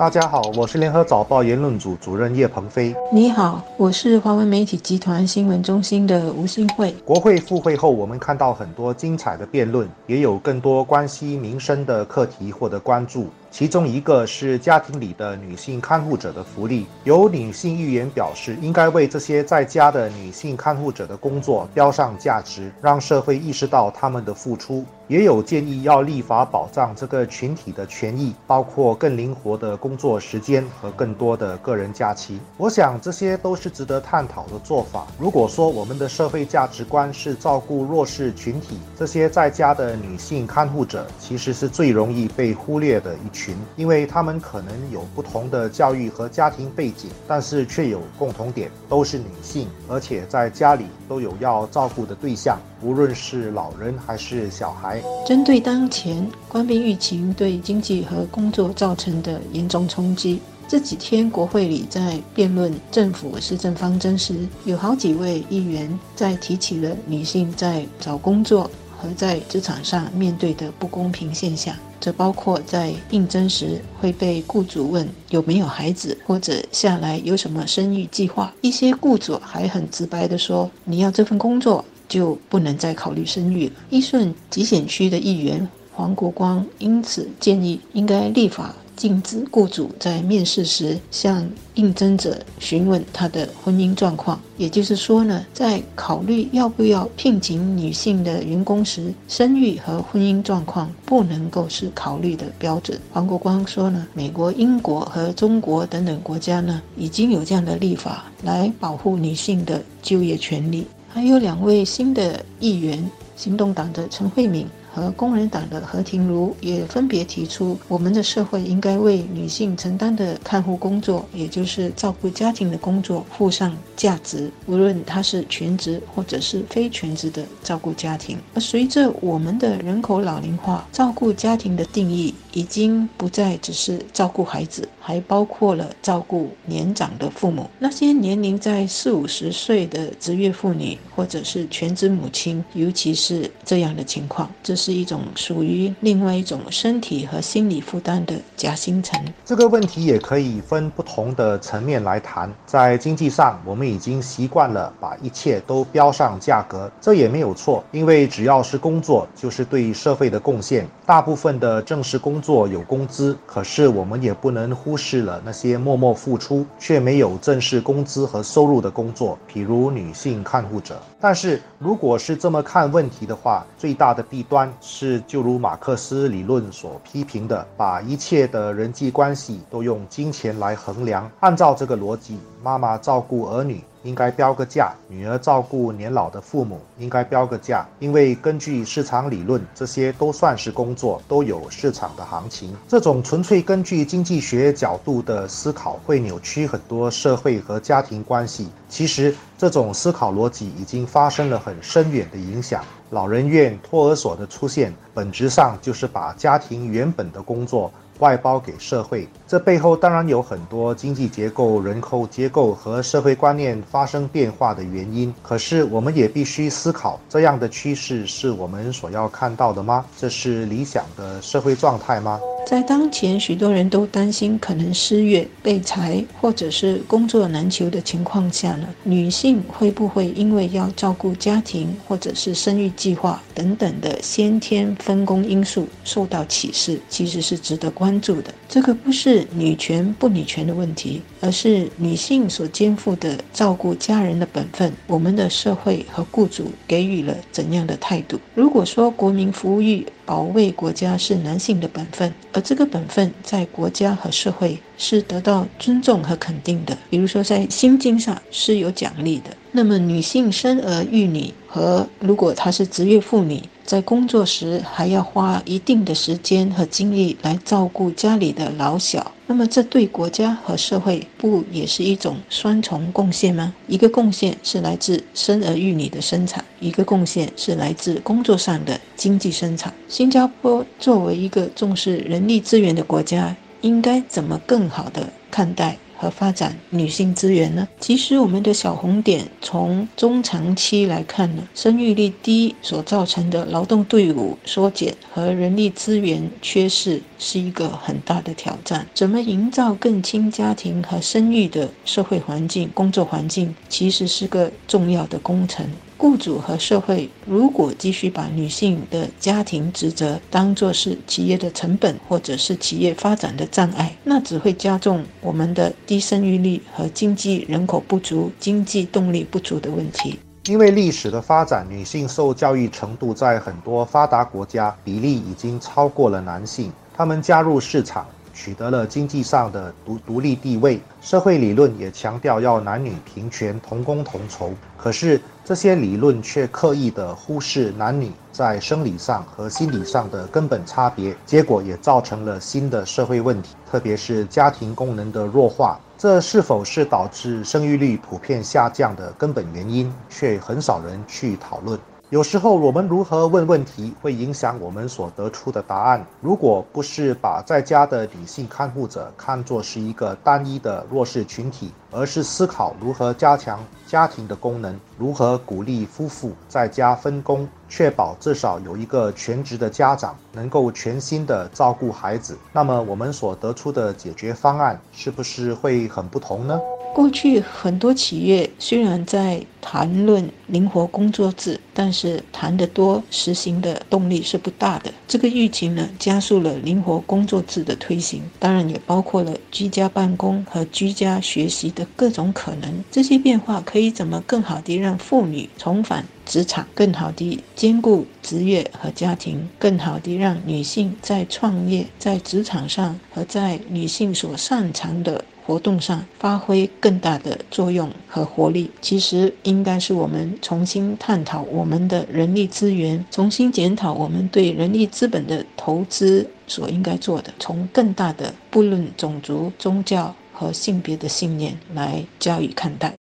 大家好，我是联合早报言论组主任叶鹏飞。你好，我是华文媒体集团新闻中心的吴新慧。国会复会后，我们看到很多精彩的辩论，也有更多关系民生的课题获得关注。其中一个是家庭里的女性看护者的福利，有女性议员表示，应该为这些在家的女性看护者的工作标上价值，让社会意识到他们的付出。也有建议要立法保障这个群体的权益，包括更灵活的工作时间和更多的个人假期。我想这些都是值得探讨的做法。如果说我们的社会价值观是照顾弱势群体，这些在家的女性看护者其实是最容易被忽略的一群，群因为他们可能有不同的教育和家庭背景，但是却有共同点，都是女性，而且在家里都有要照顾的对象，无论是老人还是小孩。针对当前官兵疫情对经济和工作造成的严重冲击，这几天国会里在辩论政府施政方针时，有好几位议员在提起了女性在找工作和在职场上面对的不公平现象。这包括在应征时会被雇主问有没有孩子，或者下来有什么生育计划。一些雇主还很直白地说：“你要这份工作。”就不能再考虑生育了。一顺集选区的议员黄国光因此建议，应该立法禁止雇主在面试时向应征者询问他的婚姻状况。也就是说呢，在考虑要不要聘请女性的员工时，生育和婚姻状况不能够是考虑的标准。黄国光说呢，美国、英国和中国等等国家呢，已经有这样的立法来保护女性的就业权利。还有两位新的议员，行动党的陈慧敏。和工人党的何庭如也分别提出，我们的社会应该为女性承担的看护工作，也就是照顾家庭的工作，附上价值，无论她是全职或者是非全职的照顾家庭。而随着我们的人口老龄化，照顾家庭的定义已经不再只是照顾孩子，还包括了照顾年长的父母。那些年龄在四五十岁的职业妇女，或者是全职母亲，尤其是这样的情况，这。是一种属于另外一种身体和心理负担的夹心层。这个问题也可以分不同的层面来谈。在经济上，我们已经习惯了把一切都标上价格，这也没有错，因为只要是工作，就是对社会的贡献。大部分的正式工作有工资，可是我们也不能忽视了那些默默付出却没有正式工资和收入的工作，比如女性看护者。但是如果是这么看问题的话，最大的弊端。是，就如马克思理论所批评的，把一切的人际关系都用金钱来衡量。按照这个逻辑，妈妈照顾儿女。应该标个价，女儿照顾年老的父母应该标个价，因为根据市场理论，这些都算是工作，都有市场的行情。这种纯粹根据经济学角度的思考，会扭曲很多社会和家庭关系。其实，这种思考逻辑已经发生了很深远的影响。老人院、托儿所的出现，本质上就是把家庭原本的工作。外包给社会，这背后当然有很多经济结构、人口结构和社会观念发生变化的原因。可是，我们也必须思考，这样的趋势是我们所要看到的吗？这是理想的社会状态吗？在当前许多人都担心可能失业、被裁，或者是工作难求的情况下呢，女性会不会因为要照顾家庭，或者是生育计划等等的先天分工因素受到歧视？其实是值得关注的。这个不是女权不女权的问题，而是女性所肩负的照顾家人的本分。我们的社会和雇主给予了怎样的态度？如果说国民服务于保卫国家是男性的本分，而这个本分在国家和社会是得到尊重和肯定的，比如说在薪金上是有奖励的。那么女性生儿育女和如果她是职业妇女，在工作时还要花一定的时间和精力来照顾家里的老小，那么这对国家和社会不也是一种双重贡献吗？一个贡献是来自生儿育女的生产，一个贡献是来自工作上的经济生产。新加坡作为一个重视人力资源的国家，应该怎么更好的看待？和发展女性资源呢？其实，我们的小红点从中长期来看呢，生育率低所造成的劳动队伍缩减和人力资源缺失是一个很大的挑战。怎么营造更亲家庭和生育的社会环境、工作环境，其实是个重要的工程。雇主和社会如果继续把女性的家庭职责当作是企业的成本，或者是企业发展的障碍，那只会加重我们的低生育率和经济人口不足、经济动力不足的问题。因为历史的发展，女性受教育程度在很多发达国家比例已经超过了男性，他们加入市场。取得了经济上的独独立地位，社会理论也强调要男女平权、同工同酬。可是这些理论却刻意的忽视男女在生理上和心理上的根本差别，结果也造成了新的社会问题，特别是家庭功能的弱化。这是否是导致生育率普遍下降的根本原因，却很少人去讨论。有时候，我们如何问问题，会影响我们所得出的答案。如果不是把在家的女性看护者看作是一个单一的弱势群体，而是思考如何加强家庭的功能，如何鼓励夫妇在家分工，确保至少有一个全职的家长能够全心的照顾孩子，那么我们所得出的解决方案是不是会很不同呢？过去很多企业虽然在谈论灵活工作制，但是谈得多，实行的动力是不大的。这个疫情呢，加速了灵活工作制的推行，当然也包括了居家办公和居家学习的各种可能。这些变化可以怎么更好地让妇女重返职场，更好地兼顾职业和家庭，更好地让女性在创业、在职场上和在女性所擅长的。活动上发挥更大的作用和活力，其实应该是我们重新探讨我们的人力资源，重新检讨我们对人力资本的投资所应该做的，从更大的不论种族、宗教和性别的信念来加以看待。